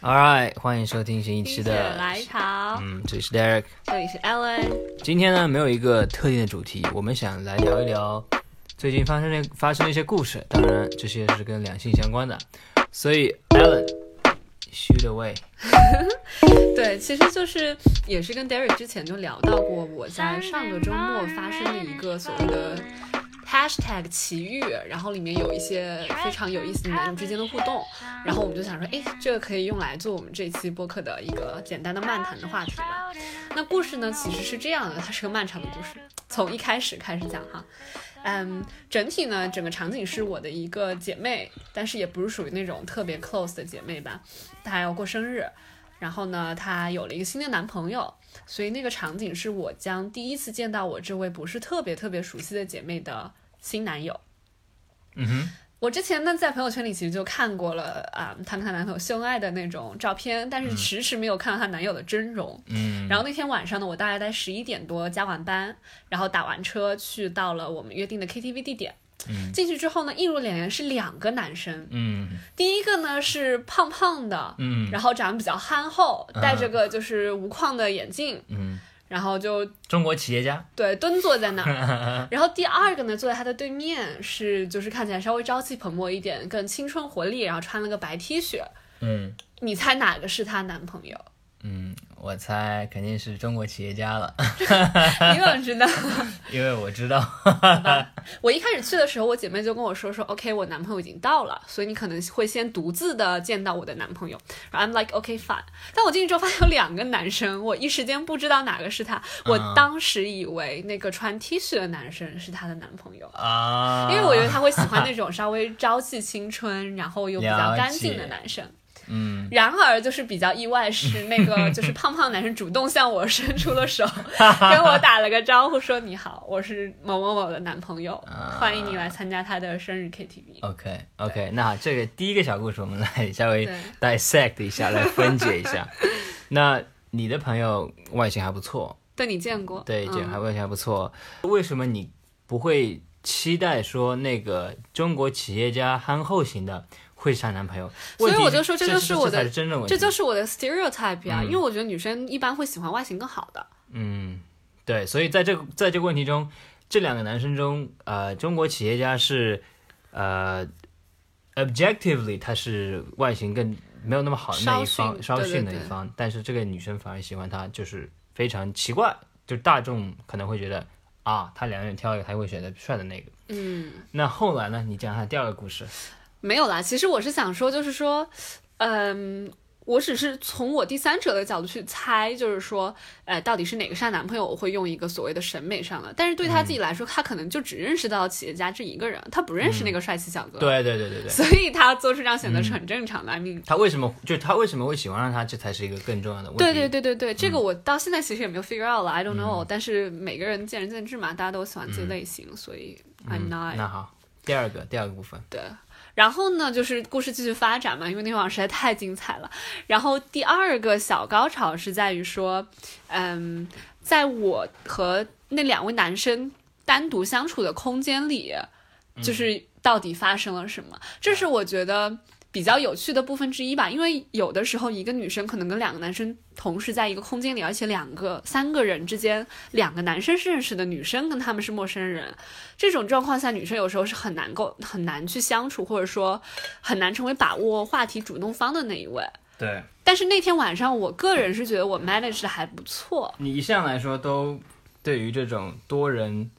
All right，欢迎收听新一期的，来潮，嗯，这里是 Derek。这里是 Ellen。今天呢，没有一个特定的主题，我们想来聊一聊最近发生的发生的一些故事，当然这些是跟两性相关的。所以，Alan，shoot away。对，其实就是也是跟 Derek 之前就聊到过，我在上个周末发生的一个所谓的是 tag 奇遇，然后里面有一些非常有意思的男女之间的互动，然后我们就想说，哎，这个可以用来做我们这期播客的一个简单的漫谈的话题了。那故事呢，其实是这样的，它是个漫长的故事，从一开始开始讲哈。嗯，整体呢，整个场景是我的一个姐妹，但是也不是属于那种特别 close 的姐妹吧。她要过生日，然后呢，她有了一个新的男朋友，所以那个场景是我将第一次见到我这位不是特别特别熟悉的姐妹的新男友。嗯哼，我之前呢，在朋友圈里其实就看过了啊，她跟她男朋友秀恩爱的那种照片，但是迟迟没有看到她男友的真容。嗯，然后那天晚上呢，我大概在十一点多加完班，然后打完车去到了我们约定的 KTV 地点。嗯。进去之后呢，映入眼帘是两个男生，嗯。第一个呢是胖胖的，嗯。然后长得比较憨厚，戴着个就是无框的眼镜，嗯，然后就中国企业家。对蹲坐在那儿。然后第二个呢，坐在他的对面是就是看起来稍微朝气蓬勃一点，更青春活力，然后穿了个白 T 恤。嗯你猜哪个是她男朋友？嗯，我猜肯定是中国企业家了，你怎么知道？因为我知道。我一开始去的时候，我姐妹就跟我说说，OK，我男朋友已经到了，所以你可能会先独自的见到我的男朋友。然后 I'm like OK fine。但我进去之后发现有两个男生，我一时间不知道哪个是他。我当时以为那个穿 T 恤的男生是她的男朋友。啊，因为我觉得他会喜欢那种稍微朝气青春，然后又比较干净的男生。嗯，然而，就是比较意外是那个 就是胖胖男生主动向我伸出了手，跟我打了个招呼，说你好，我是某某某的男朋友，欢迎你来参加他的生日 KTV。OK OK，那这个第一个小故事我们来稍微 dissect 一下，来分解一下。那你的朋友外形还不错，对你见过？对，见还外形还不错，为什么你不会期待说那个中国企业家憨厚型的会是她男朋友？所以我就说这这就是我的才是真正问题。这就是我的 stereotype 啊、嗯因为我觉得女生一般会喜欢外形更好的。嗯，对，所以在这个在这个问题中，这两个男生中，呃，中国企业家是呃，objectively 他是外形更没有那么好的那一方，稍稍逊的对对一方，但是这个女生反而喜欢他，就是非常奇怪，就大众可能会觉得啊，他两个人挑一个，他会选择帅的那个。嗯，那后来呢？你讲下第二个故事。没有啦，其实我是想说，就是说，嗯。我只是从我第三者的角度去猜，就是说，呃，到底是哪个是她男朋友？我会用一个所谓的审美上的，但是对他自己来说，他可能就只认识到企业家这一个人，他不认识那个帅气小哥，，对对对对对。所以他做出这样选择是很正常的。I mean，他为什么就是他为什么会喜欢上他？这才是一个更重要的问题。对对对对对，这嗯个我到现在其实也没有 figure out 了，I don't know、但是每个人见仁见智嘛，大家都喜欢自己类型，所以 I'm 嗯 not、那好，第二个第二个部分。对，然后呢，就是故事继续发展嘛，因为那天晚上实在太精彩了。然后第二个小高潮是在于说，嗯，在我和那两位男生单独相处的空间里，就是到底发生了什么？这是我觉得。比较有趣的部分之一吧，因为有的时候一个女生可能跟两个男生同时在一个空间里，而且两个、三个人之间，两个男生是认识的，女生跟他们是陌生人，这种状况下，女生有时候是很难够很难去相处，或者说很难成为把握话题主动方的那一位。对。但是那天晚上，我个人是觉得我 manage 的还不错，你一向来说都对于这种多人，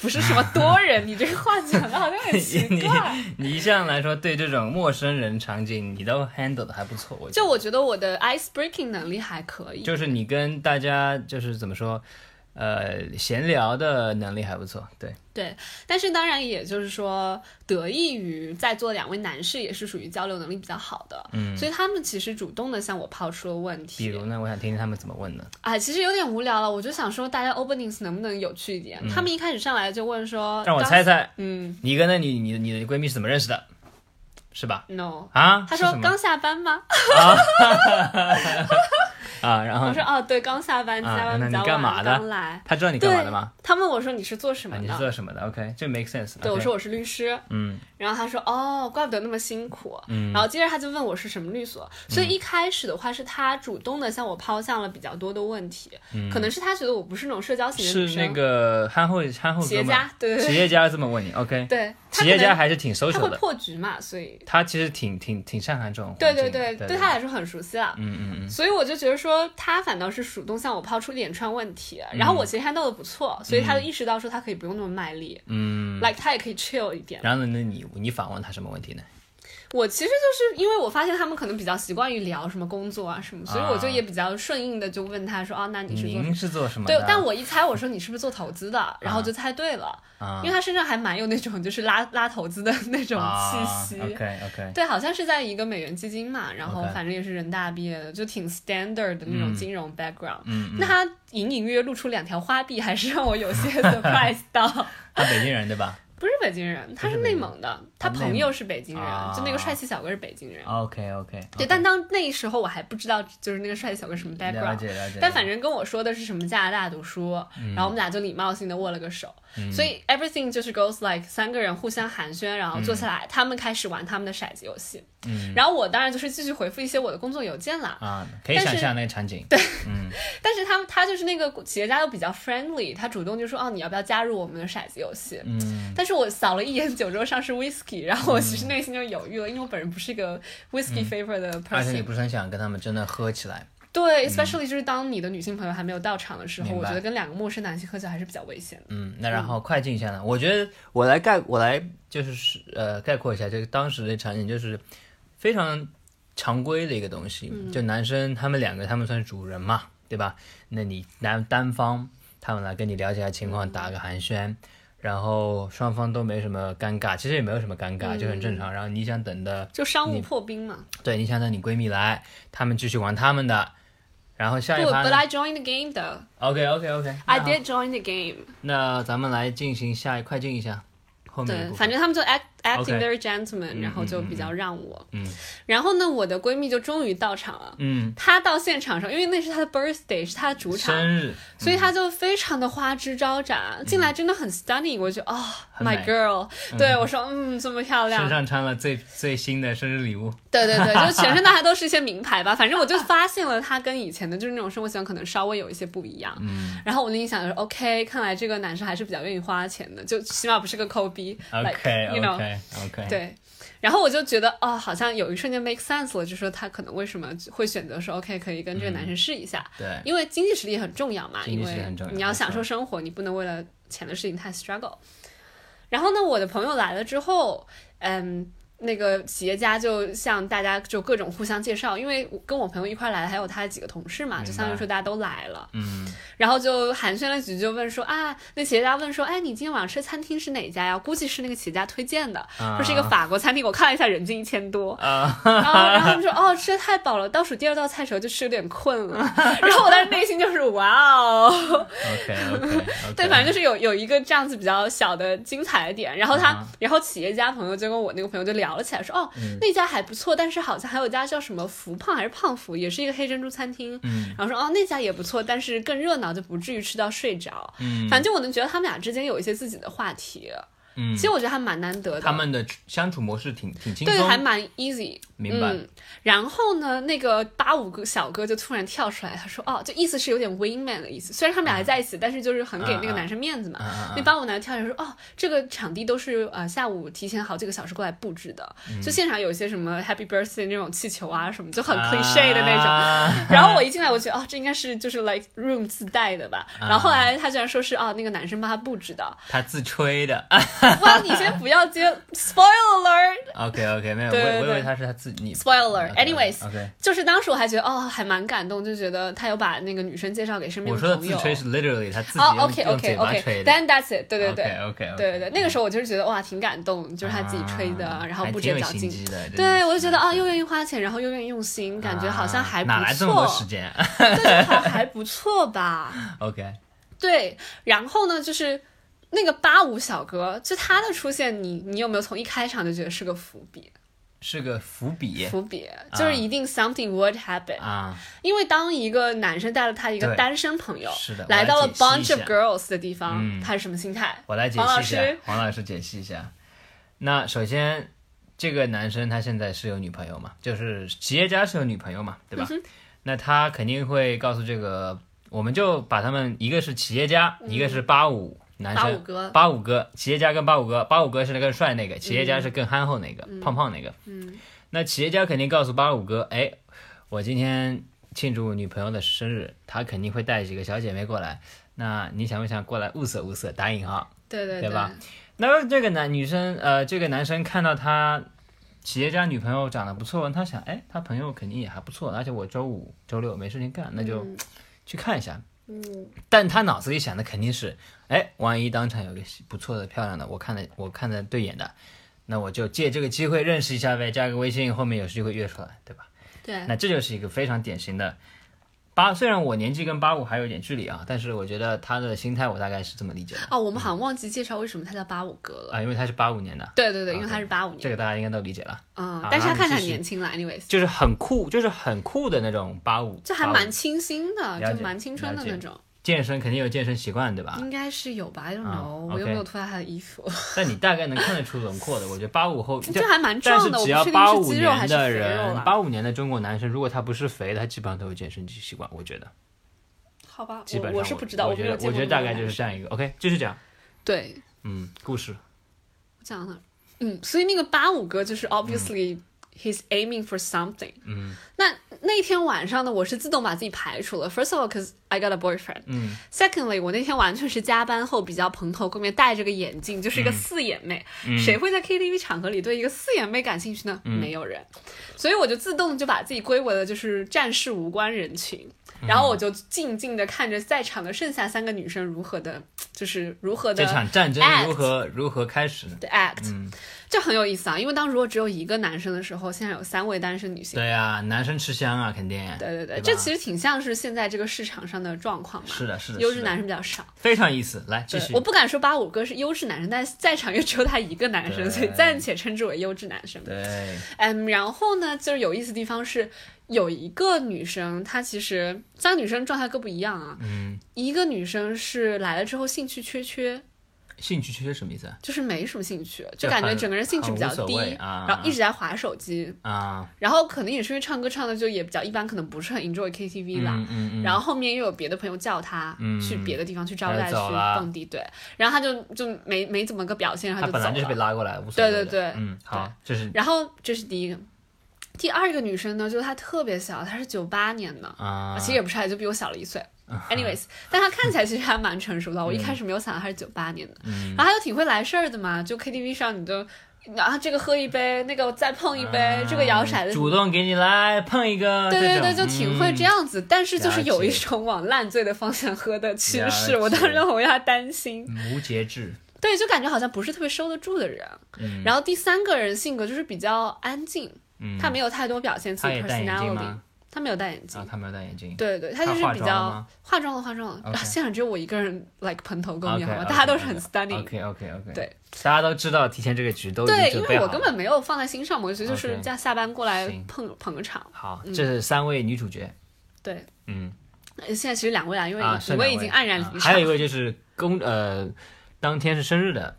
不是什么多人，你这个话讲的好像很奇你怪。你一向来说对这种陌生人场景，你都 handle 的还不错。我就我觉得我的 ice breaking 能力还可以。就是你跟大家就是怎么说，呃，闲聊的能力还不错。对，对，但是当然也就是说，得益于在座两位男士也是属于交流能力比较好的，嗯，所以他们其实主动的向我抛出了问题。比如呢，我想听听他们怎么问呢？啊，其实有点无聊了，我就想说大家 openings 能不能有趣一点？他们一开始上来就问说，嗯让我猜，猜，嗯你跟那你你的你的闺蜜是怎么认识的？是吧？，no。啊？他说刚下班吗？啊，然后我说哦，对，刚下班，啊加班比较晚，干嘛的刚来。他知道你干对嘛的吗？，他问我说你是做什么啊，你是的？做什么的？OK，这 make sense。对，我说我是律师。嗯然后他说哦，怪不得那么辛苦。嗯然后接着他就问我是什么律所，所以一开始的话是他主动的向我抛向了比较多的问题，可能是他觉得我不是那种社交型的是，那个憨厚憨厚企业家，对对对企业家这么问你，OK？对，他企业家还是挺熟悉的，他会，破局嘛，所以他其实挺挺挺擅长这种对环境的。对对，对他来说很熟悉了。嗯嗯嗯，所以我就觉得说，他反倒是主动向我抛出一连串问题，然后我其实 handle 的不错，所以他就意识到说他可以不用那么卖力，嗯，like 他也可以 chill 一点。然后呢，那你你反问他什么问题呢？我其实就是因为我发现他们可能比较习惯于聊什么工作啊什么，所以我就也比较顺应的就问他说，啊，那你是您是做什么？对，但我一猜，我说你是不是做投资的，然后就猜对了，啊因为他身上还蛮有那种就是拉拉投资的那种气息。OK OK，对，好像是在一个美元基金嘛，然后反正也是人大毕业的，就挺 standard 的那种金融 background。嗯嗯，那他隐隐约约露出两条花臂，还是让我有些 surprise 到。他北京人对吧不是北京人，他是内蒙的，他朋友是北京人，啊就那个帅气小哥是北京人。？OK OK，对，但当那时候我还不知道，就是那个帅气小哥什么 background。解了解。但反正跟我说的是什么加拿大读书，嗯然后我们俩就礼貌性的握了个手，所以 everything 就是 goes like 三个人互相寒暄，然后坐下来，他们开始玩他们的骰子游戏，嗯然后我当然就是继续回复一些我的工作邮件啦。啊，可以想象那个场景。对，嗯但是他他就是那个企业家又比较 friendly，他主动就说哦你要不要加入我们的骰子游戏？嗯但是我扫了一眼酒桌上是 whisky，然后我其实内心就犹豫了，因为我本人不是一个 whisky favor 的而且你。不是很想跟他们真的喝起来。对，especially 就是当你的女性朋友还没有到场的时候，我觉得跟两个陌生男性喝酒还是比较危险的。嗯，那然后快进一下呢？我觉得我来概我来就是呃概括一下这个当时的场景，就是非常常规的一个东西。就男生他们两个，他们算是主人嘛，对吧？那你男单方他们来跟你了解一下情况，打个寒暄。然后双方都没什么尴尬，其实也没有什么尴尬，就很正常。然后你想等的，就商务破冰嘛。对，你想等你闺蜜来，他们继续玩他们的，然后下不一趴，But I joined the game though. OK OK OK，，I did join the game。那咱们来进行下一快进一下后面对反正他们就 act acting very gentleman，、嗯然后就比较让我。嗯然后呢，我的闺蜜就终于到场了。嗯，她到现场上，因为那是她的 birthday，是她的主场，生日，所以她就非常的花枝招展，进来真的很 stunning。我就哦，my girl，、对我说，嗯，这么漂亮身，上穿了最最新的生日礼物，对对对，就全身大概都是一些名牌吧。反正我就 发现了她跟以前的就是那种生活习惯可能稍微有一些不一样。嗯然后我内心想着，OK，看来这个男生还是比较愿意花钱的，就起码不是个抠逼。OK，you know, OK OK，，对，然后我就觉得哦，好像有一瞬间 make sense 了，就说他可能为什么会选择说 OK 可以跟这个男生试一下，对，因为经济实力很重要嘛，因为你要享受生活，你不能为了钱的事情太 struggle。然后呢，我的朋友来了之后，嗯。那个企业家就向大家就各种互相介绍，因为我跟我朋友一块来的还有他的几个同事嘛，就相当于说大家都来了，嗯然后就寒暄了几句，就问说啊，那企业家问说，哎，你今天晚上吃的餐厅是哪家呀？估计是那个企业家推荐的，说是一个法国餐厅，我看了一下，人均一千多。啊，然后，然后他们说，哦，吃的太饱了，倒数第二道菜的时候就吃有点困了。然后我当时内心就是哇哦 对，反正就是有有一个这样子比较小的精彩的点。然后他，啊然后企业家朋友就跟我那个朋友就聊了起来，说，哦，嗯那家还不错，但是好像还有一家叫什么福胖还是胖福，也是一个黑珍珠餐厅。嗯然后说，哦，那家也不错，但是更热闹，就不至于吃到睡着。嗯反正我能觉得他们俩之间有一些自己的话题，嗯其，实我觉得还蛮难得的。他们的相处模式挺挺轻对，还，蛮 easy。明白嗯。然后呢，那个八五个小哥就突然跳出来，他说：“哦，就意思是有点 wingman 的意思。虽然他们俩还在一起，但是就是很给那个男生面子嘛。那八五男跳出来说：“哦，这个场地都是呃下午提前好几个小时过来布置的，嗯就现场有一些什么 Happy Birthday 那种气球啊什么，就很 cliche 的那种。种，然后我一进来，我觉得哦，这应该是就是 like room 自带的吧。啊然后后来他居然说是哦，那个男生帮他布置的。他自吹的 哇，你先不要接 spoiler。，OK OK，没有，我对对对我以为他是他自你 Spoiler. Anyways，OK，就是当时我还觉得哦，还蛮感动，就觉得他有把那个女生介绍给身边我说的的朋友。自吹是 literally 他自己哦用，OK 用 OK 嘴巴吹 then that's it。对对对 OK OK，对对对，那个时候我就是觉得哇，挺感动，就是他自己吹的，然后布置得有较劲。心机的，对，我就觉得啊，又愿意花钱，然后又愿意用心，感觉好像还不啊哪来这么多错，时间还不错吧。？OK，对，然后呢，就是那个八五小哥，就他的出现，你你有没有从一开场就觉得是个伏笔？是个伏笔伏笔，就是一定 something would happen，、啊，因为当一个男生带了他一个单身朋友是的来到了 bunch of girls 的地方，嗯他是什么心态？我来解黄老析一下师，黄老师解析一下。那首先，这个男生他现在是有女朋友嘛？就是企业家是有女朋友嘛，对吧？嗯那他肯定会告诉这个，我们就把他们一个是企业家，一个是八五男八五哥八五哥，企业家跟八五哥，八五哥是那个帅那个，企业家是更憨厚那个，胖胖那个。嗯，那企业家肯定告诉八五哥，哎，我今天庆祝女朋友的生日，他肯定会带几个小姐妹过来。那你想不想过来物色物色？打引号。对对对吧？那这个男女生，呃，这个男生看到他企业家女朋友长得不错，他想，哎，他朋友肯定也还不错，而且我周五、周六没事情干，那就去看一下。嗯，但他脑子里想的肯定是，哎，万一当场有个不错的、漂亮的，我看的我看的对眼的，那我就借这个机会认识一下呗，加个微信，后面有机会约出来，对吧？对，那这就是一个非常典型的八，虽然我年纪跟八五还有点距离啊，但是我觉得他的心态我大概是这么理解的哦，我们好像忘记介绍为什么他叫八五哥了。啊，因为他是八五年的，对对对，因为他是八五年，这个大家应该都理解了。啊，嗯但是他看起来然后你继续年轻了，anyways，就是很酷，就是很酷的那种八五，这还蛮清新的，就蛮青春的那种。健身肯定有健身习惯，对吧？应该是有吧，I don't 啊 know，我又没有脱下他的衣服，但你大概能看得出轮廓的。我觉得八五后，就还蛮壮的，八五定是肌肉还年的人，了。八五年的中国男生，如果他不是肥的，他基本上都有健身习惯。我觉得，好吧，基本上我我是不知道，我觉得，我觉得大概就是这样一个。OK，继续讲。对，嗯，故事。我讲了，嗯，所以那个八五哥就是 obviously、he's aiming for something。嗯那那天晚上呢，我是自动把自己排除了。First of all, cause I got a boyfriend. 嗯 Secondly，我那天完全是加班后比较蓬头垢面，戴着个眼镜，就是一个四眼妹。嗯谁会在 KTV 场合里对一个四眼妹感兴趣呢？没有人。所以我就自动就把自己归为了就是战事无关人群。然后我就静静的看着在场的剩下三个女生如何的，就是如何的这场战争如何如何开始？的 act，、嗯，这很有意思啊。因为当如果只有一个男生的时候，现在有三位单身女性。对呀，男生吃香啊，肯定。对对对，吧这其实挺像是现在这个市场上的状况嘛。是的，是的，优质男生比较少。非常有意思。来继续我。不敢说八五哥是优质男生，但是在场又只有他一个男生，所以暂且称之为优质男生。对，嗯，然后呢，就是有意思的地方是，有一个女生，她其实三个女生状态各不一样啊。嗯，一个女生是来了之后兴趣缺缺，兴趣缺缺什么意思啊？就是没什么兴趣，就感觉整个人兴趣比较低，啊。然后一直在划手机，啊，然后可能也是因为唱歌唱的就也比较一般，可能不是很 enjoy KTV 啦。嗯嗯嗯，然后后面又有别的朋友叫他、嗯。去别的地方去招待去蹦迪，对，然后他就就没没怎么个表现，然后就走他本来就是被了。拉过来，无所谓。对对对。嗯，好，这是然后这是第一个，第二个女生呢，就是她特别小，她是九八年的，啊，其实也不是，也就比我小了一岁。Anyways，但他看起来其实还蛮成熟的。我一开始没有想到他是九八年的，嗯然后他又挺会来事儿的嘛，就 KTV 上你就。啊，这个喝一杯，那个再碰一杯，这个摇骰子，啊主动给你来碰一个，对对对，就挺会这。嗯样子，但是就是有一种往烂醉的方向喝的趋势，我当解时我为他担心。无节制，对，就感觉好像不是特别收得住的人。嗯然后第三个人性格就是比较安静，嗯，他没有太多表现自己 personality，吗？他没有戴眼镜。啊，他没有戴眼镜。对对，他就是比较化妆了，化妆。了。然后现场只有我一个人，like 蓬头垢面，好吗？大家都是很 stunning。OK OK OK，对，大家都知道提前这个局都对，因为我根本没有放在心上我觉得就是样下班过来捧捧个场。好，这是三位女主角，对，嗯，呃现在其实两位啦，因为啊，一位。已经黯然离场。啊还有一位就是公呃，当天是生日的。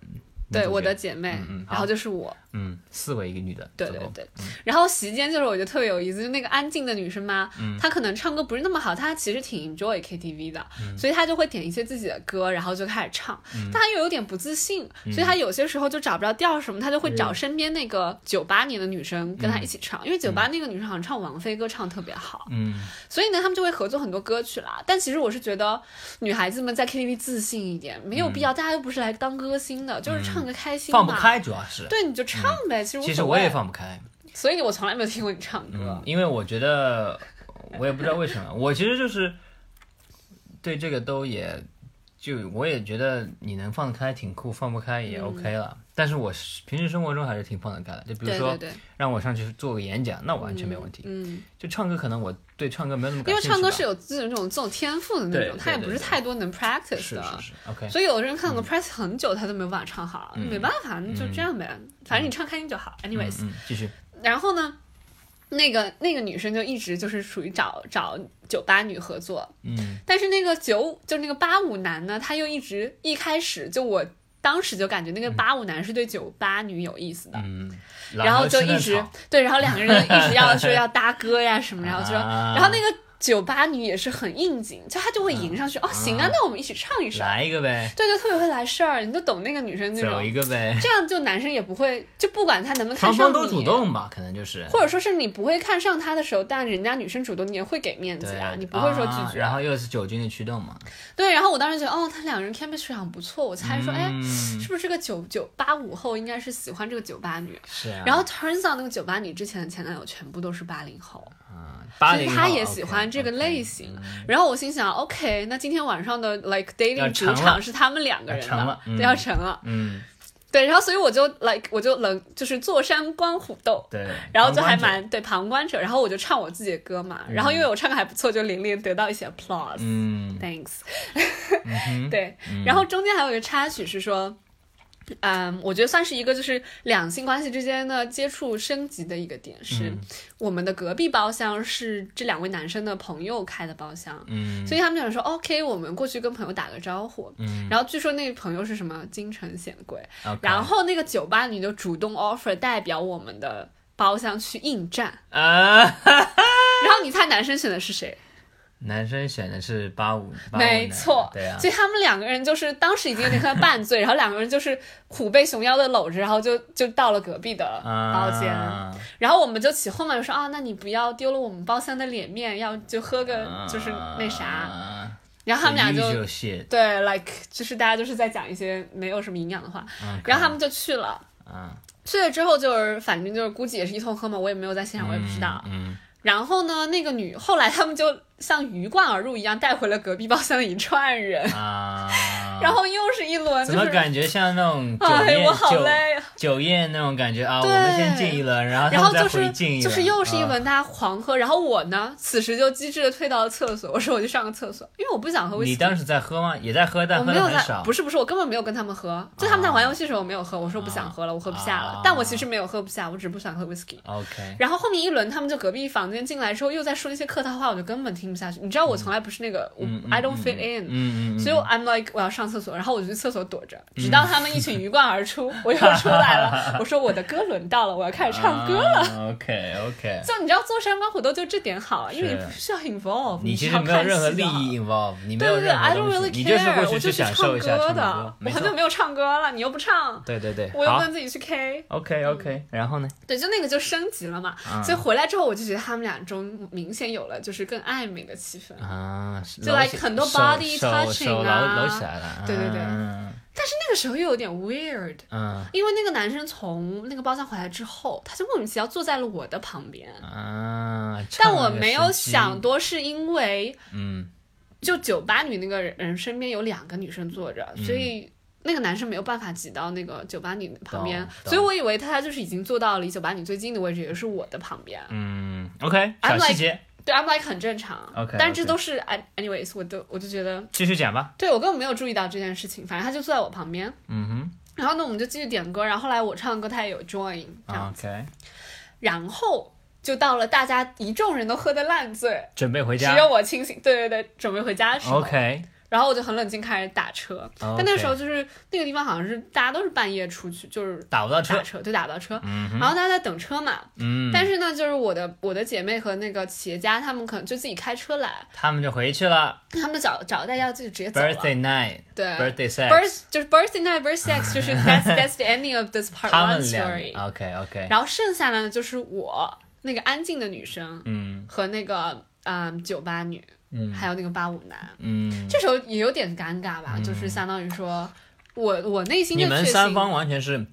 对我的姐妹。然后就是我。嗯，四位一个女的，对对对，然后席间就是我觉得特别有意思，就那个安静的女生嘛，嗯。她可能唱歌不是那么好，她其实挺 enjoy KTV 的，所以她就会点一些自己的歌，然后就开始唱，嗯。但她又有点不自信，所以她有些时候就找不着调什么，她就会找身边那个九八年的女生跟她一起唱，因为九八那个女生好像唱王菲歌唱得特别好，嗯，所以呢，他们就会合作很多歌曲啦。但其实我是觉得，女孩子们在 KTV 自信一点，没有必要，大家又不是来当歌星的，就是唱个开心放不开主要是，对，你就唱呗，其实我也放不开，所以我从来没有听过你唱歌。嗯，因为我觉得我也不知道为什么，我其实就是对这个都也就我也觉得你能放得开挺酷，放不开也 OK 了。但是我平时生活中还是挺放得开的，就比如说让我上去做个演讲，那完全没问题。嗯，就唱歌，可能我对唱歌没有那么因为。唱歌是有自己那种这种天赋的那种，他也不是太多能 practice 的。是是 OK，所以有的人看能 practice 很久，他都没有办法唱好，嗯没办法，那就这样呗。反正你唱开心就好。Anyways，嗯，继续，然后呢，那个那个女生就一直就是属于找找酒吧女合作，嗯但是那个九就那个八五男呢，他又一直一开始就我当时就感觉那个八五男是对酒吧女有意思的，嗯，然后就一直对，然后两个人一直要 说要搭歌呀什么，然后就说，啊。然后那个酒吧女也是很应景，就她就会迎上去，哦，行啊，那我们一起唱一首，来一个呗，对，对特别会来事儿，你就懂那个女生那走种，一个呗，这样就男生也不会，就不管他能不能看上你，双方都主动吧，可能就是。或者说是你不会看上他的时候，但人家女生主动，你也会给面子对呀，你不会说拒绝。啊然后又是酒精的驱动嘛，对，然后我当时觉得，哦，他两个人 chemistry 很不错，我猜说，哎，嗯是不是这个九九八五后应该是喜欢这个酒吧女？是啊，然后 turns out 那个酒吧女之前的前男友全部都是八零后，八零所以他也喜欢这个类型。然后我心想，OK，那今天晚上的 like dating 主场是他们两个人了，嗯。对，要成了。嗯，对，然后所以我就 like 我就冷就是坐山观虎斗。对，然后就还蛮对旁观者，然后我就唱我自己的歌嘛，然后因为我唱的还不错，就连连得到一些 applause，、嗯。Thanks，嗯，对，然后中间还有一个插曲是说，嗯，我觉得算是一个就是两性关系之间的接触升级的一个点，是、嗯。我们的隔壁包厢是这两位男生的朋友开的包厢，嗯。所以他们想说 OK，我们过去跟朋友打个招呼，嗯。然后据说那个朋友是什么京城显贵然后那个酒吧女就主动 offer 代表我们的包厢去应战，啊，然后你猜男生选的是谁？男生选的是八五，85没错，对啊，所以他们两个人就是当时已经有点像半醉，然后两个人就是虎背熊腰的搂着，然后就就到了隔壁的包间，啊然后我们就起哄嘛，就说啊，那你不要丢了我们包厢的脸面，要就喝个就是那啥，啊然后他们俩就对，like 就是大家就是在讲一些没有什么营养的话，嗯然后他们就去了。啊，去了之后就是，反正就是估计也是一通喝嘛，我也没有在现场，我也不知道。嗯，然后呢，那个女后来他们就像鱼贯而入一样，带回了隔壁包厢的一串人，然后又是一轮，就是怎么感觉像那种酒哎，宴我好酒累啊。酒宴那种感觉啊？我们先敬一轮，然后然后就是回敬一轮，就是又是一啊轮大家狂喝，然后我呢，此时就机智的退到了厕所，我说我去上个厕所，因为我不想喝威士忌。你当时在喝吗？也在喝，但喝我没有在，的很少。不是不是，我根本没有跟他们喝，就他们在玩游戏的时候我没有喝，我说不想喝了，我喝不下了啊。但我其实没有喝不下，我只是不想喝 whisky。OK，然后后面一轮他们就隔壁房间进来之后又在说那些客套话，我就根本听不下去。你知道我从来不是那个 I don't 嗯 fit 嗯 in，嗯嗯，所以 I'm like 我要上厕所，然后我就去厕所躲着，直到他们一群鱼贯而出，我又出来了。我说我的歌轮到了，我要开始唱歌了。了。OK OK，就你知道坐山观虎斗就这点好，因为你不需要 involve，你其实没有任何利益 involve，你没对对对，I don't 东 really 西，你就是 care，过我就去去享唱受一下唱歌的，，我。很久没有唱歌了，你又不唱，对对对，我又不能自己去 K。，OK OK，然后呢？对，就那个就升级了嘛，嗯所以回来之后我就觉得他们俩中明显有了就是更暧昧的气氛。啊，就搂 like 很多 body touching 啊搂起来了。对对对。嗯但是那个时候又有点 weird，嗯。因为那个男生从那个包厢回来之后，他就莫名其妙坐在了我的旁边，啊，但我没有想，多，是因为嗯。就酒吧女那个人身边有两个女生坐着，所以。那个男生没有办法挤到那个酒吧女旁边所以我以为他就是已经坐到离酒吧女最近的位置，也是我的旁边。嗯，OK，小 I'm 细 like- 节，对，I'm like 很正常。OK，但是这都是 an- anyways，我都我就觉得，继续讲吧。对我根本没有注意到这件事情，反正他就坐在我旁边。嗯哼然后呢，我们就继续点歌，然后后来我唱歌，他也有 join 这样，，OK，然后就到了大家一众人都喝得烂醉，准备回家。只有我清醒，对对对，准备回家的时候 OK，然后我就很冷静开始打车，但那个时候就是那个地方好像是大家都是半夜出去，就是打不到车。打。车，对，打不到车，嗯然后大家在等车嘛，嗯，但是呢，就是我的我的姐妹和那个企业家，他们可能就自己开车来，他们就回去了。他们找找大家自己直接走了。Birthday night，对。birthday sex，birth 就是 birthday night，birthday sex，就是 that's that's the ending of this part 他 one 们俩。story。OK OK，然后剩下的呢就是我那个安静的女生嗯。和那个嗯酒吧女，嗯还有那个八五男。嗯，这时候也有点尴尬吧，就是相当于说我我内心你们三方完全是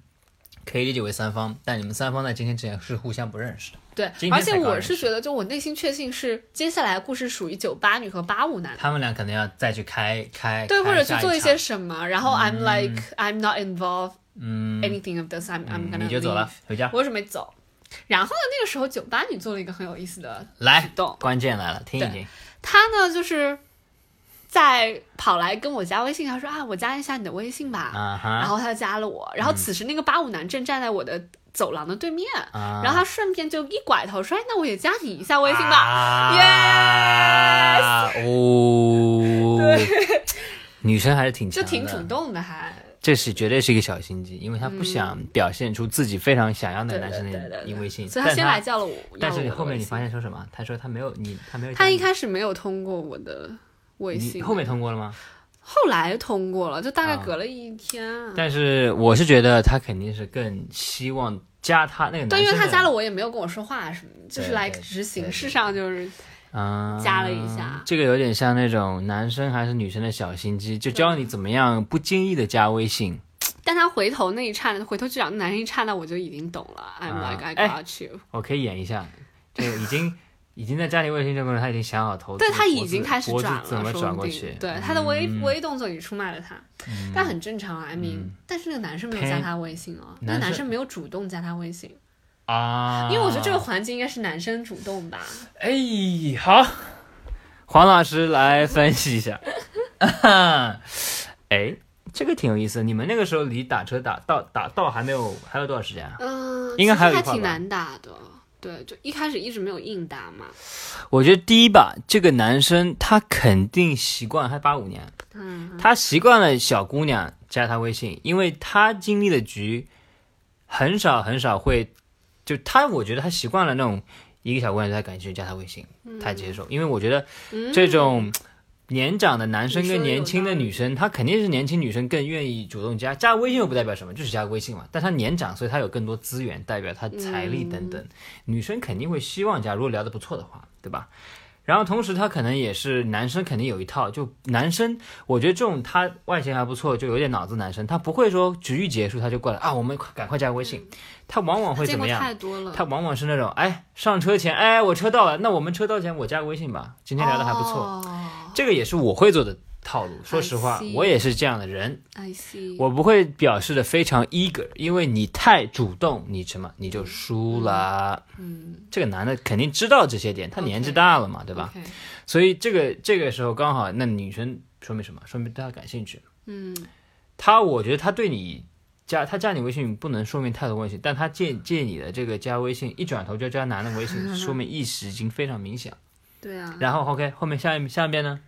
可以理解为三方，但你们三方在今天之前是互相不认识的。对而且我是觉得，就我内心确信是接下来的故事属于酒吧女和八五男。他们俩可能要再去开开，对，开或者去做一些什么，然后 I'm like I'm not involved 嗯 anything of this. I'm I'm 嗯 gonna 你就走了，回家。我准备走。然后呢，那个时候酒吧女做了一个很有意思的来举动，关键来了，听一听。她呢就是在跑来跟我加微信，他说啊，我加一下你的微信吧。然后他就加了我，然后此时那个八五男正站在我的走廊的对面，啊，然后他顺便就一拐头说：“哎，那我也加你一下微信吧。啊。哦，对。女生还是挺的，就挺主动的还，这是绝对是一个小心机，因为他不想表现出自己非常想要那个男生的对对对对因微信，所以他先来叫了我。但是你后面你发现说什么？他说他没有你，他没有加他一开始没有通过我的微信，后面通过了吗？后来通过了，就大概啊隔了一天。但是我是觉得他肯定是更希望加他那个男生，对，因为他加了我也没有跟我说话什么的，就是来对对只是形式上就是啊，加了一下这个有点像那种男生还是女生的小心机，就教你怎么样不经意的加微信。但他回头那一刹那，回头去找那男生一刹那，我就已经懂了。I'm 啊 like I 哎 got you。我可以演一下，就已经已经在加你微信这个人，他已经想好头，对他已经开始转了，怎么转过去？对他的微嗯微动作已出卖了他，但很正常啊。I mean，但是那个男生没有加他微信哦，那个男生没有主动加他微信，啊，因为我觉得这个环境应该是男生主动吧。哎，好，黄老师来分析一下。哎，这个挺有意思的。你们那个时候离打车打到打到还没有还有多少时间啊？嗯，应该还有一还挺难打的。对，就一开始一直没有硬打嘛。我觉得第一吧，这个男生他肯定习惯，他八五年，嗯，他习惯了小姑娘加他微信，因为他经历的局很少很少会，就他我觉得他习惯了那种一个小姑娘对他感兴趣加他微信，他接受，因为我觉得嗯这种年长的男生跟年轻的女生，他肯定是年轻女生更愿意主动加加微信，又不代表什么，就是加微信嘛。但他年长，所以他有更多资源，代表他财力等等。女生肯定会希望加，如果聊得不错的话，对吧？然后同时他可能也是男生，肯定有一套。就男生，我觉得这种他外形还不错，就有点脑子男生，他不会说局一结束他就过来啊，我们赶快加微信。他往往会怎么样？太多了。他往往是那种，哎，上车前，哎，我车到了，那我们车到前我加个微信吧，今天聊的还不错。哦这个也是我会做的套路。说实话我也是这样的人，I see。我不会表示的非常 eager，因为你太主动，你什么你就输了。嗯，这个男的肯定知道这些点，他年纪大了嘛，对吧所以这个这个时候刚好，那女生说明什么？说明对他感兴趣。嗯，他我觉得他对你加他加你微信不能说明太多问题，但他借借你的这个加微信，一转头就加男的微信，说明意识已经非常明显。对啊。然后 OK，后面下一下一遍呢？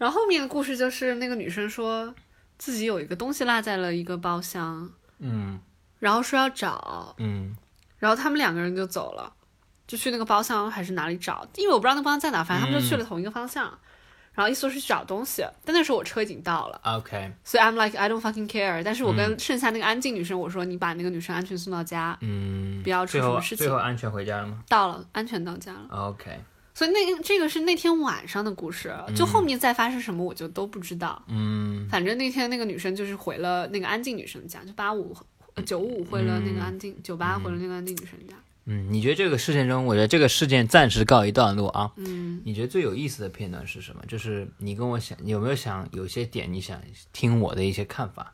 然后后面的故事就是那个女生说自己有一个东西落在了一个包厢，嗯然后说要找，嗯然后他们两个人就走了，就去那个包厢还是哪里找，因为我不知道那个包厢在哪，反正他们就去了同一个方向。然后意思说是去找东西，但那时候我车已经到了，，OK，所以 I'm like I don't fucking care。但是我跟剩下那个安静女生我说，你把那个女生安全送到家，嗯，不要出什么事情最后安全回家了吗到了，安全到家了。？OK，所以那这个是那天晚上的故事，就后面再发生什么我就都不知道。嗯反正那天那个女生就是回了那个安静女生家，就八五九五回了那个安静，九八回了那个安静女生家。嗯，你觉得这个事件中，我觉得这个事件暂时告一段落啊。嗯，你觉得最有意思的片段是什么？就是你跟我想，你有没有想有些点你想听我的一些看法？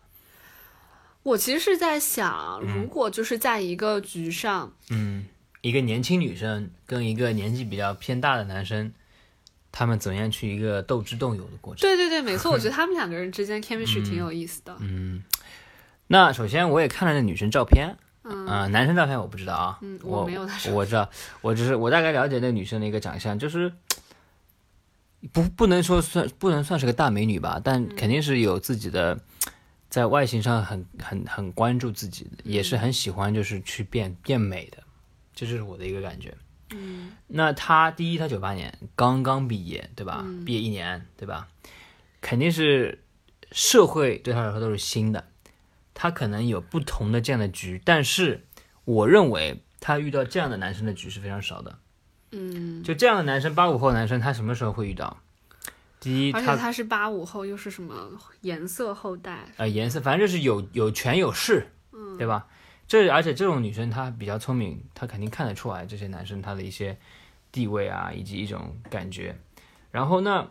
我其实是在想，如果就是在一个局上，嗯，一个年轻女生跟一个年纪比较偏大的男生，他们怎么样去一个斗智斗勇的过程？对对对，没错，我觉得 他们两个人之间 chemistry 挺有意思的。嗯，那首先我也看了那女生照片，嗯。呃，男生照片我不知道啊，嗯我我没有他说我知道，我只是我大概了解那个女生的一个长相，就是不不能说算不能算是个大美女吧，但嗯肯定是有自己的，在外形上很很很关注自己的，也嗯。是很喜欢就是去变变美的，这就是我的一个感觉。嗯那他第一，他九八年刚刚毕业，对吧？嗯毕业一年，对吧？肯定是社会对他来说都是新的，他可能有不同的这样的局，但是我认为他遇到这样的男生的局是非常少的。嗯，就这样的男生，八五后男生，他什么时候会遇到？第一，而且他他是八五后，又是什么颜色后代？呃颜色，反正就是有有权有势，嗯对吧？这而且这种女生她比较聪明，她肯定看得出来这些男生他的一些地位啊，以及一种感觉。然后呢，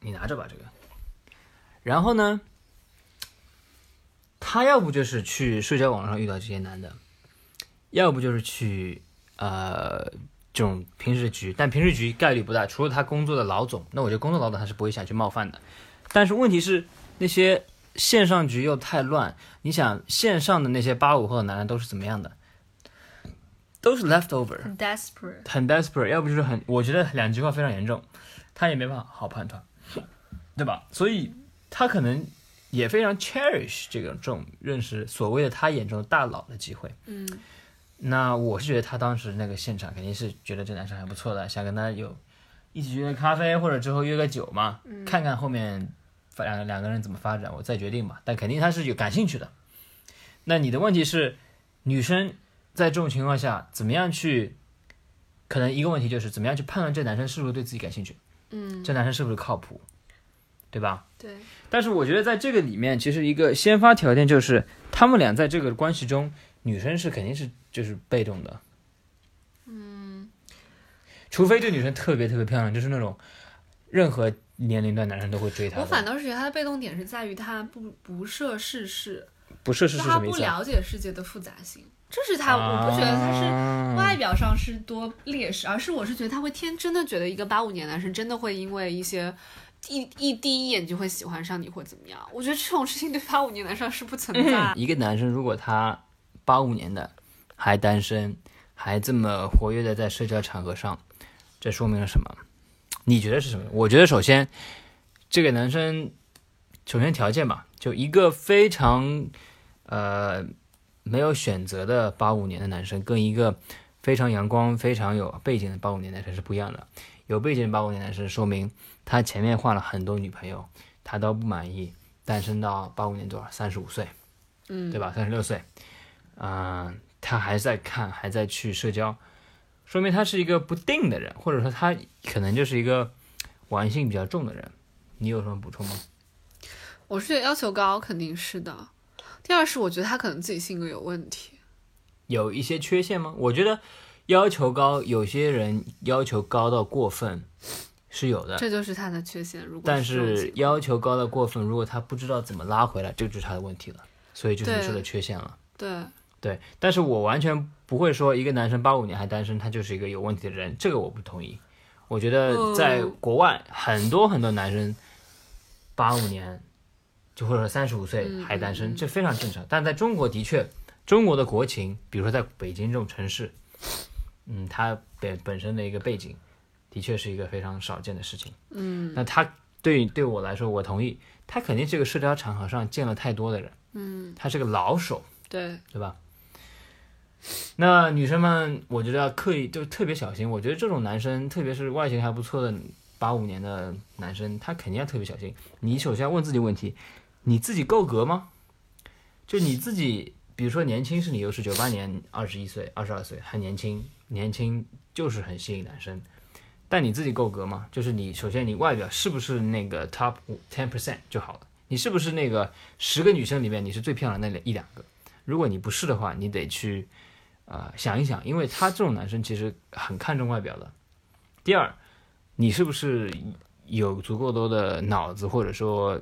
你拿着吧这个。然后呢，他要不就是去社交网络上遇到这些男的，要不就是去呃这种平时局，但平时局概率不大，除了他工作的老总，那我觉得工作老总他是不会想去冒犯的。但是问题是那些线上局又太乱。你想线上的那些八五后的男人都是怎么样的？都是 leftover，很 desperate。很 desperate，要不就是很，我觉得两句话非常严重，他也没办法好判断，对吧？所以他可能也非常 cherish 这个这种认识所谓的他眼中的大佬的机会。嗯，那我是觉得他当时那个现场肯定是觉得这男生还不错的，想跟他有一起约个咖啡，或者之后约个酒嘛，看看后面发两两个人怎么发展，我再决定吧。但肯定他是有感兴趣的。那你的问题是，女生在这种情况下怎么样去？可能一个问题就是怎么样去判断这男生是不是对自己感兴趣，嗯，这男生是不是靠谱，对吧？对，但是我觉得在这个里面，其实一个先发条件就是他们俩在这个关系中，女生是肯定是就是被动的，嗯，除非这女生特别特别漂亮，就是那种任何年龄段男生都会追她。我反倒是觉得她的被动点是在于她不不涉世事，不是是就是他什么意思啊？不了解世界的复杂性，这是他，我不觉得他是啊外表上是多劣势，而是我是觉得他会天真的觉得一个八五年男生真的会因为一些一一第一眼就会喜欢上你或怎么样。我觉得这种事情对八五年男生是不存在。一个男生如果他八五年的还单身，还这么活跃的在社交场合上，这说明了什么？你觉得是什么？我觉得首先这个男生首先条件吧，就一个非常呃没有选择的八五年的男生，跟一个非常阳光、非常有背景的八五年男生是不一样的。有背景的八五年男生，说明他前面换了很多女朋友，他都不满意，单身到八五年多少？三十五岁。嗯，对吧？三十六岁，啊、他还在看，还在去社交，说明他是一个不定的人，或者说他可能就是一个玩性比较重的人。你有什么补充吗？我是觉得要求高肯定是的。第二是我觉得他可能自己性格有问题。有一些缺陷吗？我觉得要求高，有些人要求高到过分是有的，这就是他的缺陷。如果但是要求高到过分，如果他不知道怎么拉回来，这就是他的问题了。所以就是说的缺陷了。对，对，但是我完全不会说一个男生八五年还单身，他就是一个有问题的人，这个我不同意。我觉得在嗯国外，很多很多男生八五年就或者三十五岁嗯还单身，这非常正常。但在中国的确，中国的国情，比如说在北京这种城市，嗯，他本本身的一个背景，的确是一个非常少见的事情。嗯那他对对我来说，我同意，他肯定是个社交场合上见了太多的人，嗯，他是个老手。对，对吧？那女生们，我觉得要刻意，就特别小心。我觉得这种男生，特别是外形还不错的八五年的男生，他肯定要特别小心。你首先要问自己问题：你自己够格吗？就你自己，比如说年轻是你优势，九八年二十一岁、二十二岁，还年轻，年轻就是很吸引男生。但你自己够格吗？就是你首先你外表是不是那个 top ten percent 就好了？你是不是那个十个女生里面你是最漂亮的那一两个？如果你不是的话，你得去呃想一想，因为他这种男生其实很看重外表的。第二，你是不是有足够多的脑子，或者说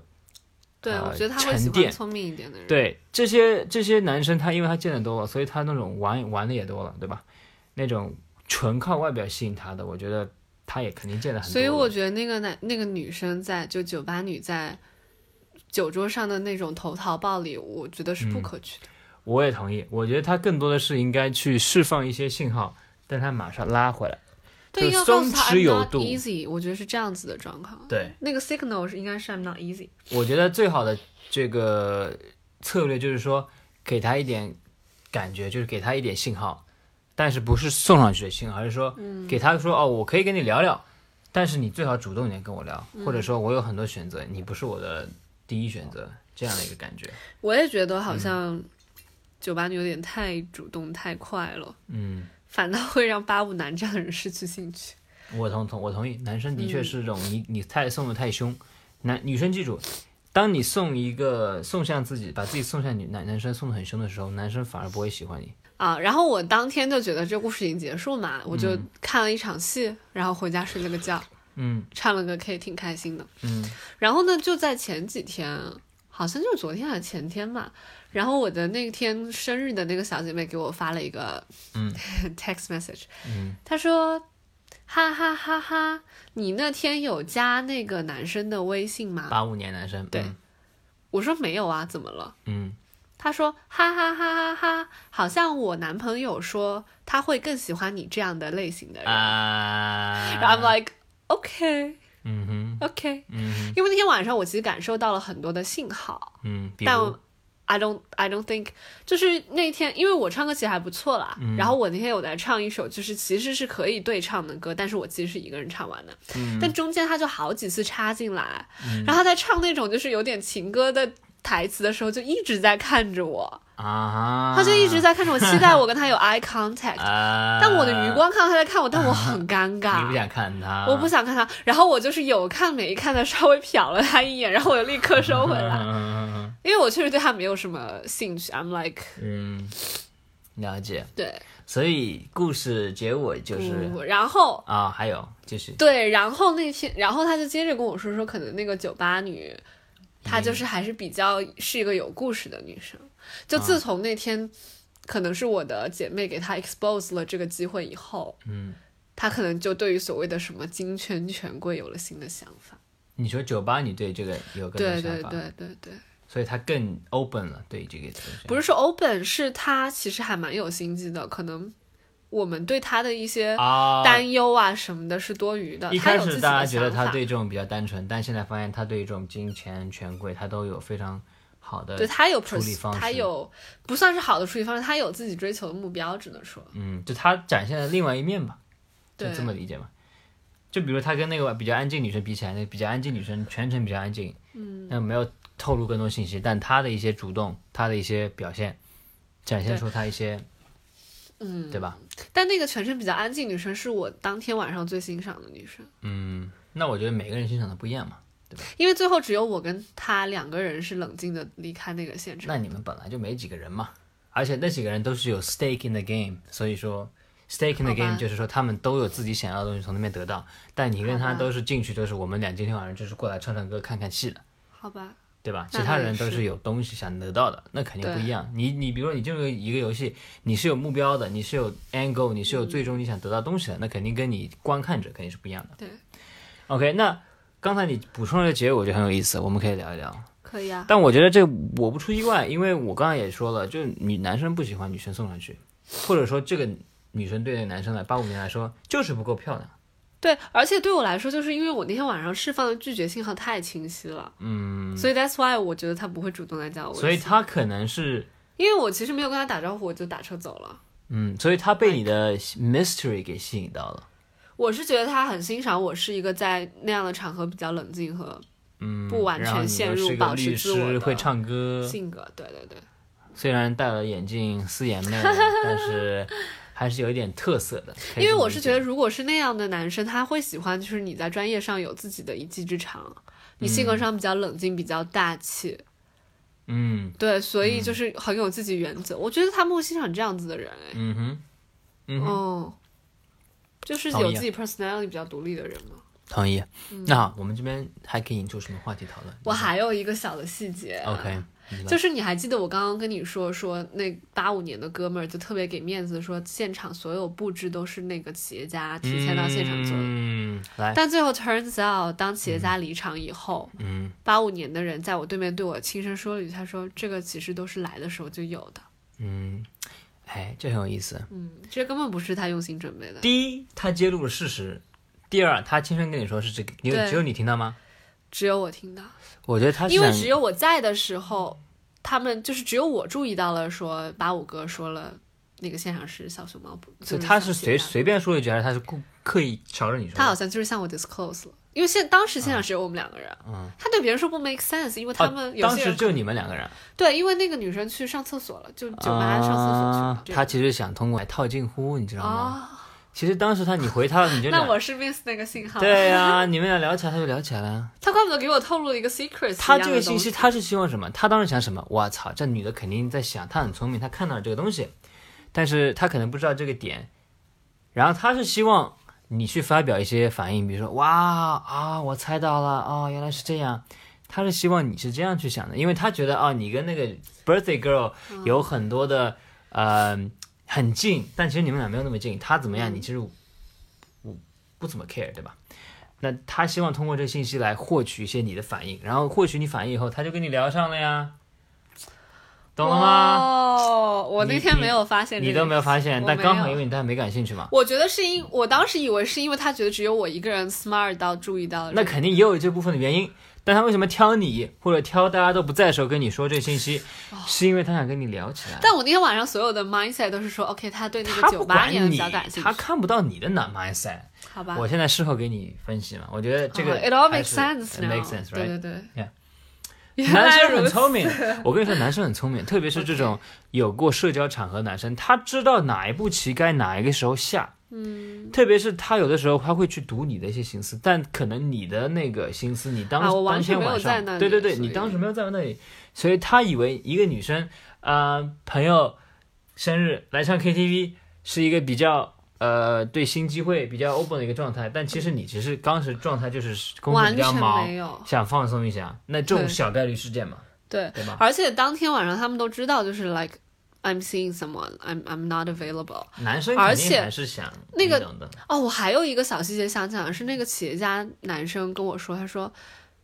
对，呃我觉得他会喜欢聪明一点的人。对这些这些男生，他因为他见得多了，所以他那种玩玩的也多了，对吧？那种纯靠外表吸引他的，我觉得他也肯定见得很多。所以我觉得那个男那个女生在就酒吧女在酒桌上的那种投桃报李，我觉得是不嗯可取的。我也同意，我觉得他更多的是应该去释放一些信号，但他马上拉回来。对，松弛有度 easy，我觉得是这样子的状况。对，那个 signal 是应该是 I'm not easy。我觉得最好的这个策略就是说，给他一点感觉，就是给他一点信号，但是不是送上去的信号，而是说给他说哦，我可以跟你聊聊，但是你最好主动一点跟我聊，或者说我有很多选择，你不是我的第一选择，这样的一个感觉。我也觉得嗯好像酒吧女有点太主动太快了，嗯，反倒会让八五男这样的人失去兴趣。我同同我同意，男生的确是这种，你你太送的太凶，男女生记住，当你送一个送向自己，把自己送向女男男生送的很凶的时候，男生反而不会喜欢你。啊，然后我当天就觉得这故事已经结束嘛，我就嗯看了一场戏，然后回家睡了个觉，嗯 唱了个 K，挺开心的。嗯然后呢，就在前几天，好像就是昨天还是前天吧。然后我的那天生日的那个小姐妹给我发了一个嗯。text message，嗯，她说：“哈哈哈哈，你那天有加那个男生的微信吗？”八五年男生，对。嗯。我说没有啊，怎么了？嗯。他说哈哈哈哈哈，好像我男朋友说他会更喜欢你这样的类型的人。啊，然后 I'm like OK 嗯哼。OK，嗯哼。因为那天晚上我其实感受到了很多的信号，嗯，但如 I don't I don't think 就是那天，因为我唱歌其实还不错啦。嗯然后我那天有在唱一首，就是其实是可以对唱的歌，但是我其实是一个人唱完的。嗯但中间他就好几次插进来，然后他在唱那种就是有点情歌的台词的时候，就一直在看着我，啊，他就一直在看着我，期待我跟他有 eye contact。啊，但我的余光看到他在看我，但我很 尴尬你尬不。想看他，我不想看他，然后我就是有看没看的稍微瞟了他一眼，然后我就立刻收回来，嗯 因为我确实对他没有什么兴趣。I'm like，嗯，了解。对，所以故事结尾就是不然后啊，还有就是对，然后那天，然后他就接着跟我说说，可能那个酒吧女，她就是还是比较是一个有故事的女生。就自从那天，可能是我的姐妹给她 expose 了这个机会以后，嗯，她可能就对于所谓的什么金圈权贵有了新的想法。你说酒吧，你对这个有个对想法，对对对对，所以他更 open 了对这个东西。不是说 open，是他其实还蛮有心机的，可能我们对他的一些啊，担忧啊什么的是多余的。一开始大家觉得他对这种比较单纯，但现在发现他对这种金钱权贵，他都有非常好的对他有处理方式他有不算是好的处理方式，他有自己追求的目标，只能说，嗯，就他展现了另外一面吧，就这么理解吧。就比如他跟那个比较安静女生比起来，那个比较安静女生全程比较安静，嗯，那没有透露更多信息，但他的一些主动，他的一些表现，展现出他一些，嗯，对吧？但那个全身比较安静女生是我当天晚上最欣赏的女生，嗯，那我觉得每个人欣赏的不一样嘛。对吧因为最后只有我跟她两个人是冷静的离开那个现场。那你们本来就没几个人嘛，而且那几个人都是有 stake in the game，所以说 stake in the game 就是说他们都有自己想要的东西从那边得到，但你跟他都是进去就是我们俩今天晚上就是过来唱唱歌看看戏的，好吧，对吧？其他人都是有东西想得到的，那肯定不一样。你你比如说你进入一个游戏，你是有目标的，你是有 angle，你是有最终你想得到东西的，那肯定跟你观看者肯定是不一样的。对，OK，那刚才你补充的结尾我觉得很有意思，我们可以聊一聊。可以啊。但我觉得这我不出意外，因为我刚才也说了，就女男生不喜欢女生送上去，或者说这个女生对那男生来八五年来说就是不够漂亮。对，而且对我来说，就是因为我那天晚上释放的拒绝信号太清晰了，嗯，所以 that's why 我觉得他不会主动来加我微信。所以他可能是因为我其实没有跟他打招呼，我就打车走了。嗯，所以他被你的 mystery 给吸引到了。我是觉得他很欣赏我是一个在那样的场合比较冷静和嗯，不完全陷入保持自我的，会唱歌，性格。对对对，虽然戴了眼镜四眼妹，但是还是有一点特色的。因为我是觉得，如果是那样的男生，他会喜欢就是你在专业上有自己的一技之长，你性格上比较冷静，比较大气，嗯对，所以就是很有自己原则。我觉得他们会欣赏这样子的人，哎，嗯哼嗯哼，哦，就是有自己 personality 比较独立的人嘛。同意。那好，我们这边还可以引出什么话题讨论？嗯我还有一个小的细节 OK，就是你还记得我刚刚跟你说说那八五年的哥们儿就特别给面子，说现场所有布置都是那个企业家提前到现场做的。嗯，来，但最后 turns out，当企业家离场以后，嗯八五年的人在我对面对我轻声说了一句：“他说这个其实都是来的时候就有的，嗯，哎，这很有意思。嗯，这根本不是他用心准备的。第一，他揭露了事实；第二，他亲身跟你说是这个，你有只有你听到吗？只有我听到，我觉得他因为只有我在的时候，他们就是只有我注意到了说八五哥说了那个现场是小熊猫布，所以他是随随便说一句，还是他是故刻意朝着你说？他好像就是向我 disclose 了，因为现当时现场只有我们两个人，嗯，他对别人说不 make sense，因为他们当时就你们两个人，对，因为那个女生去上厕所了，就酒吧上厕所去了啊，他其实想通过来套近乎，你知道吗？啊，其实当时他你回他，你就 那我是 miss 那个信号，对呀、你们俩聊起来，他就聊起来了。他怪不得给我透露了一个 secret，他这个信息，他是希望什么？他当时想什么？我操，这女的肯定在想，她很聪明，她看到了这个东西，但是她可能不知道这个点。然后他是希望你去发表一些反应，比如说哇啊，我猜到了，哦，原来是这样。他是希望你是这样去想的，因为他觉得哦，你跟那个 birthday girl 有很多的、呃很近，但其实你们俩没有那么近。他怎么样，你其实我不怎么 care，对吧？那他希望通过这个信息来获取一些你的反应，然后获取你反应以后，他就跟你聊上了呀，懂了吗？哦，我那天没有发现这个，你都没有发现，但刚好因为你对他没感兴趣嘛。我觉得是因，我当时以为是因为他觉得只有我一个人 smart 到注意到了，那肯定也有这部分的原因，但他为什么挑你或者挑大家都不在的时候跟你说这信息，是因为他想跟你聊起来。哦但我那天晚上所有的 mindset 都是说，OK，他对那个九八管你年的比较感，兴趣，他看不到你的男 mindset。好吧？我现在事后给你分析嘛，我觉得这个哦 it all makes sense it now，makes sense 对 right？对对 Yeah 男生很聪明，我跟你说，男生很聪明，特别是这种有过社交场合的男生，他知道哪一步棋该哪一个时候下。嗯，特别是他有的时候他会去读你的一些心思，但可能你的那个心思，你当、啊我完当全没有天晚上，在那里对对对，你当时没有在那里，所以他以为一个女生啊、呃朋友生日来唱 KTV 是一个比较呃对新机会比较 open 的一个状态，但其实你其实当时状态就是工作比较忙想放松一下，那这种小概率事件嘛，对，对吧？而且当天晚上他们都知道，就是 like I'm seeing someone, I'm I'm not available。男生而且还是想那个哦，我还有一个小细节想讲的是，那个企业家男生跟我说，他说，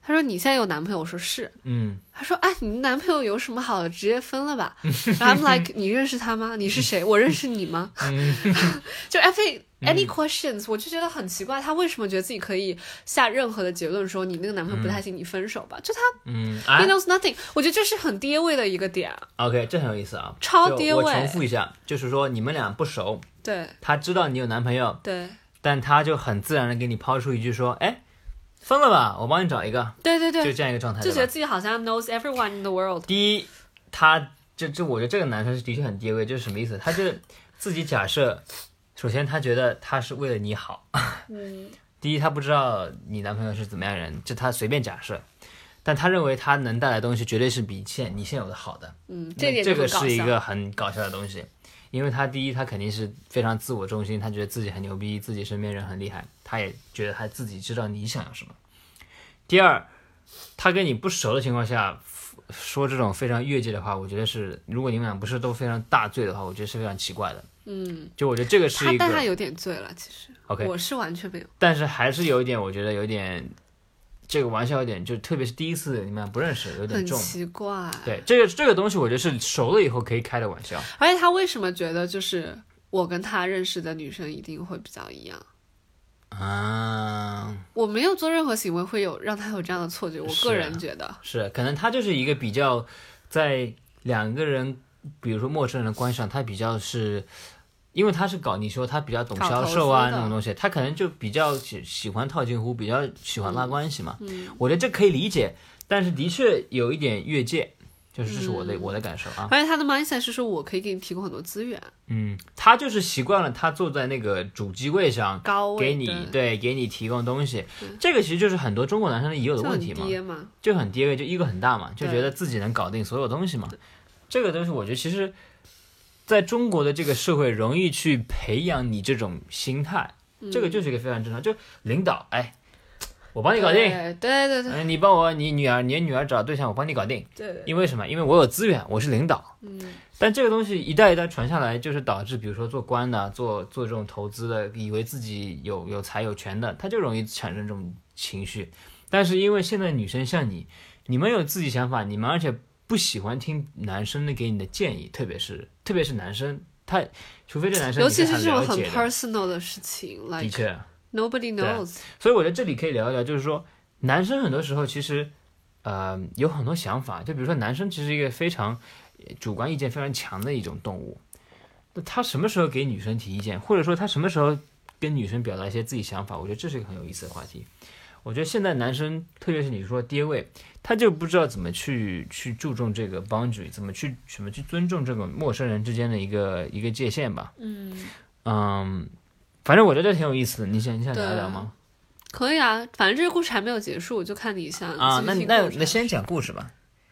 他说你现在有男朋友？我说是。嗯，他说：“哎，你男朋友有什么好的？直接分了吧。”然后 I'm like，你认识他吗？你是谁？我认识你吗？就 every any questions，、我就觉得很奇怪，他为什么觉得自己可以下任何的结论说你那个男朋友不太行，你分手吧？就他嗯，he 啊 knows nothing，我觉得这是很跌位的一个点。，OK，这很有意思啊，超跌位我重复一下，就是说你们俩不熟，对他知道你有男朋友，对但他就很自然的给你抛出一句说，哎，分了吧，我帮你找一个，对对对，就这样一个状态，就觉得？自己好像 knows everyone in the world。第一，他这这，我觉得这个男生是的确很低位，就是什么意思？他就是自己假设，首先他觉得他是为了你好，嗯，第一，他不知道你男朋友是怎么样的人，这他随便假设，但他认为他能带来的东西绝对是比现你现有的好的。嗯，这点这个。是一个很搞笑的东西，因为他第一，他肯定是非常自我中心，他觉得自己很牛逼，自己身边人很厉害，他也觉得他自己知道你想要什么。第二，他跟你不熟的情况下说这种非常越界的话，我觉得是，如果你们俩不是都非常大醉的话，我觉得是非常奇怪的。嗯，就我觉得这个是一个他但他有点醉了，其实 OK，我是完全没有。但是还是有一点，我觉得有点这个玩笑有点，就特别是第一次你们俩不认识，有点。奇怪，对，这个这个东西，我觉得是熟了以后可以开的玩笑。而且他为什么觉得就是我跟他认识的女生一定会比较一样？啊，我没有做任何行为会有让他有这样的错觉，我个人觉得，是，可能他就是一个比较在两个人，比如说陌生人的关系上，他比较是，因为他是搞你说他比较懂销售啊那种东西，他可能就比较喜喜欢套近乎，比较喜欢拉关系嘛。嗯，我觉得这可以理解，但是的确有一点越界，就是这是我的、嗯我的感受啊。而且他的 mindset 是说我可以给你提供很多资源，嗯，他就是习惯了他坐在那个主机柜上。给你对对，给你提供东西，这个其实就是很多中国男生也有的问题嘛。就很低位，就 ego 很大嘛，就觉得自己能搞定所有东西嘛。这个东西我觉得其实在中国的这个社会容易去培养你这种心态，嗯这个就是一个非常正常。就领导，哎，我帮你搞定，对对对你帮我你女儿，你女儿找对象，我帮你搞定。对对，因为什么？因为我有资源，我是领导。嗯，但这个东西一代一代传下来，就是导致，比如说做官的、做做这种投资的，以为自己有有财有权的，他就容易产生这种情绪。但是因为现在女生像你，你们有自己想法，你们而且不喜欢听男生的给你的建议，特别是特别是男生，他除非这男生尤其是这种很，personal 的事情的，like 确。nobody knows，所以我觉得这里可以聊一聊，就是说男生很多时候其实，呃，有很多想法。就比如说男生其实一个非常呃主观意见非常强的一种动物。那他什么时候给女生提意见，或者说他什么时候跟女生表达一些自己想法，我觉得这是一个很有意思的话题。我觉得现在男生，特别是你说爹位，他就不知道怎么去去注重这个 boundary，怎么去怎么去尊重这个陌生人之间的一个一个界限吧。嗯，嗯，反正我觉得挺有意思的。你想你想聊一聊吗？可以啊，反正这个故事还没有结束，就看你想啊，继那那那先讲故事吧，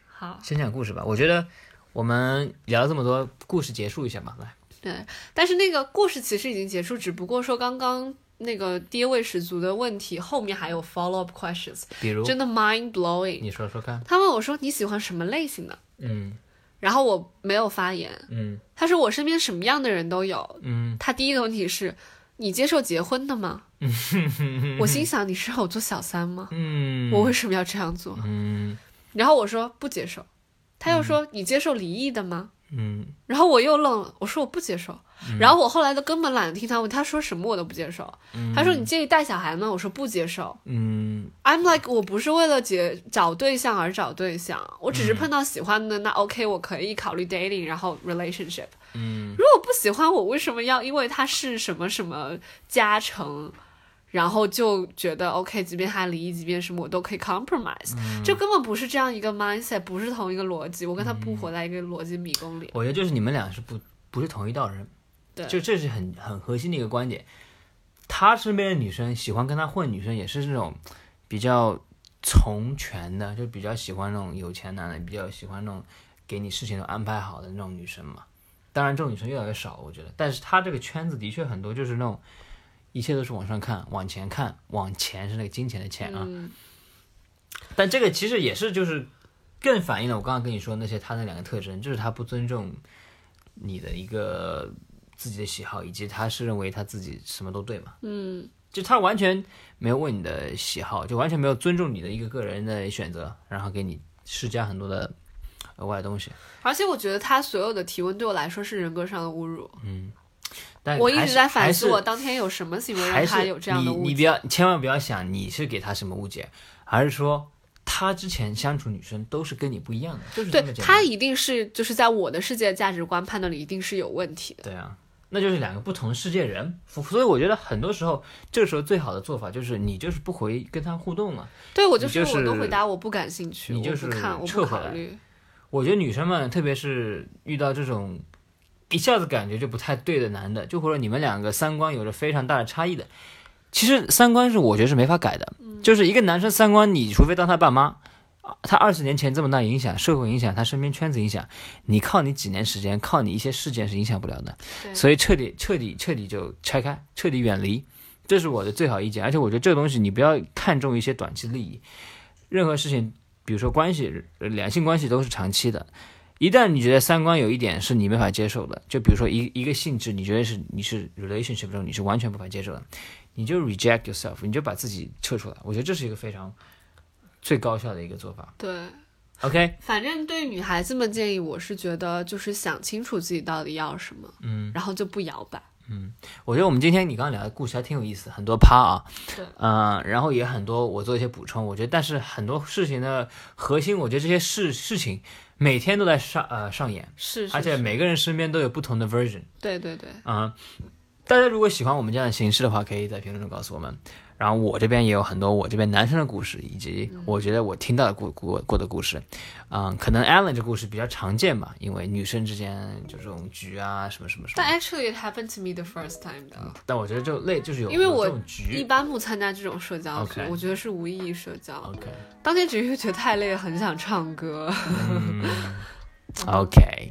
好。先讲故事吧。我觉得我们聊了这么多，故事结束一下吧，来。对，但是那个故事其实已经结束，只不过说刚刚那个跌位十足的问题后面还有 follow up questions，比如真的 mind blowing。你说说看。他问我说你喜欢什么类型的，嗯然后我没有发言。嗯他说我身边什么样的人都有。嗯他第一个问题是，你接受结婚的吗？嗯 我心想你是让我做小三吗？嗯，我为什么要这样做？嗯然后我说不接受，他又说你接受离异的吗？嗯然后我又愣了，我说我不接受。然后我后来都根本懒得听他问，他说什么我都不接受。他说你介意带小孩吗？我说不接受。嗯 I'm like 我不是为了结找对象而找对象，我只是碰到喜欢的，那 OK 我可以考虑 dating，然后 relationship。嗯如果不喜欢我，为什么要因为他是什么什么加成，然后就觉得 OK，即便他离异，即便什么我都可以 compromise？、这根本不是这样一个 mindset，不是同一个逻辑。我跟他不活在一个逻辑迷宫里。我觉得就是你们俩是不不是同一道人，对就这是很很核心的一个观点。他身边的女生喜欢跟他混，女生也是这种比较从权的，就比较喜欢那种有钱男的，比较喜欢那种给你事情都安排好的那种女生嘛。当然，这种女生越来越少，我觉得。但是他这个圈子的确很多，就是那种一切都是往上看、往前看、往前是那个金钱的钱啊。嗯，但这个其实也是就是更反映了我刚刚跟你说那些他那两个特征，就是他不尊重你的一个自己的喜好，以及他是认为他自己什么都对嘛。嗯，就他完全没有问你的喜好，就完全没有尊重你的一个个人的选择，然后给你施加很多的额外的东西。而且我觉得他所有的提问对我来说是人格上的侮辱。但我一直在反思我当天有什么行为让他有这样的误解。你你不要千万不要想你是给他什么误解，而是说他之前相处女生都是跟你不一样的，就是这对。他一定是就是在我的世界价值观判断里一定是有问题的。对啊，那就是两个不同世界人，所以我觉得很多时候，这个时候最好的做法就是你就是不回跟他互动了。对我就你就是我都回答我不感兴趣，你就是看，我撤回来不考虑。我觉得女生们，特别是遇到这种一下子感觉就不太对的男的，就或者你们两个三观有着非常大的差异的，其实三观是我觉得是没法改的。就是一个男生三观，你除非当他爸妈，啊他二十年前这么大影响，社会影响，他身边圈子影响，你靠你几年时间，靠你一些事件是影响不了的。所以彻底彻底彻底就拆开，彻底远离，这是我的最好意见。而且我觉得这个东西你不要看重一些短期利益，任何事情，比如说关系，呃两性关系都是长期的。一旦你觉得三观有一点是你没法接受的，就比如说一一个性质，你觉得是你是 relationship 中你是完全无法接受的，你就 reject yourself，你就把自己撤出来。我觉得这是一个非常最高效的一个做法。对，OK，反正对女孩子们建议，我是觉得就是想清楚自己到底要什么，嗯，然后就不摇摆。嗯我觉得我们今天你刚刚聊的故事还挺有意思，很多趴啊，对，嗯、然后也很多我做一些补充，我觉得但是很多事情的核心，我觉得这些事事情每天都在上呃上演，是是，而且每个人身边都有不同的 version，对对对，嗯、大家如果喜欢我们这样的形式的话，可以在评论中告诉我们。然后我这边也有很多我这边男生的故事，以及我觉得我听到的故过过的故事，嗯，可能 Alan 这故事比较常见吧，因为女生之间就这种局啊什么什么什么。但，actually it happened to me the first time 的，但我觉得就类就是有有因为我一般不参加这种社交我觉得是无意义社交。OK 当天只是觉得太累了，很想唱歌。嗯。OK，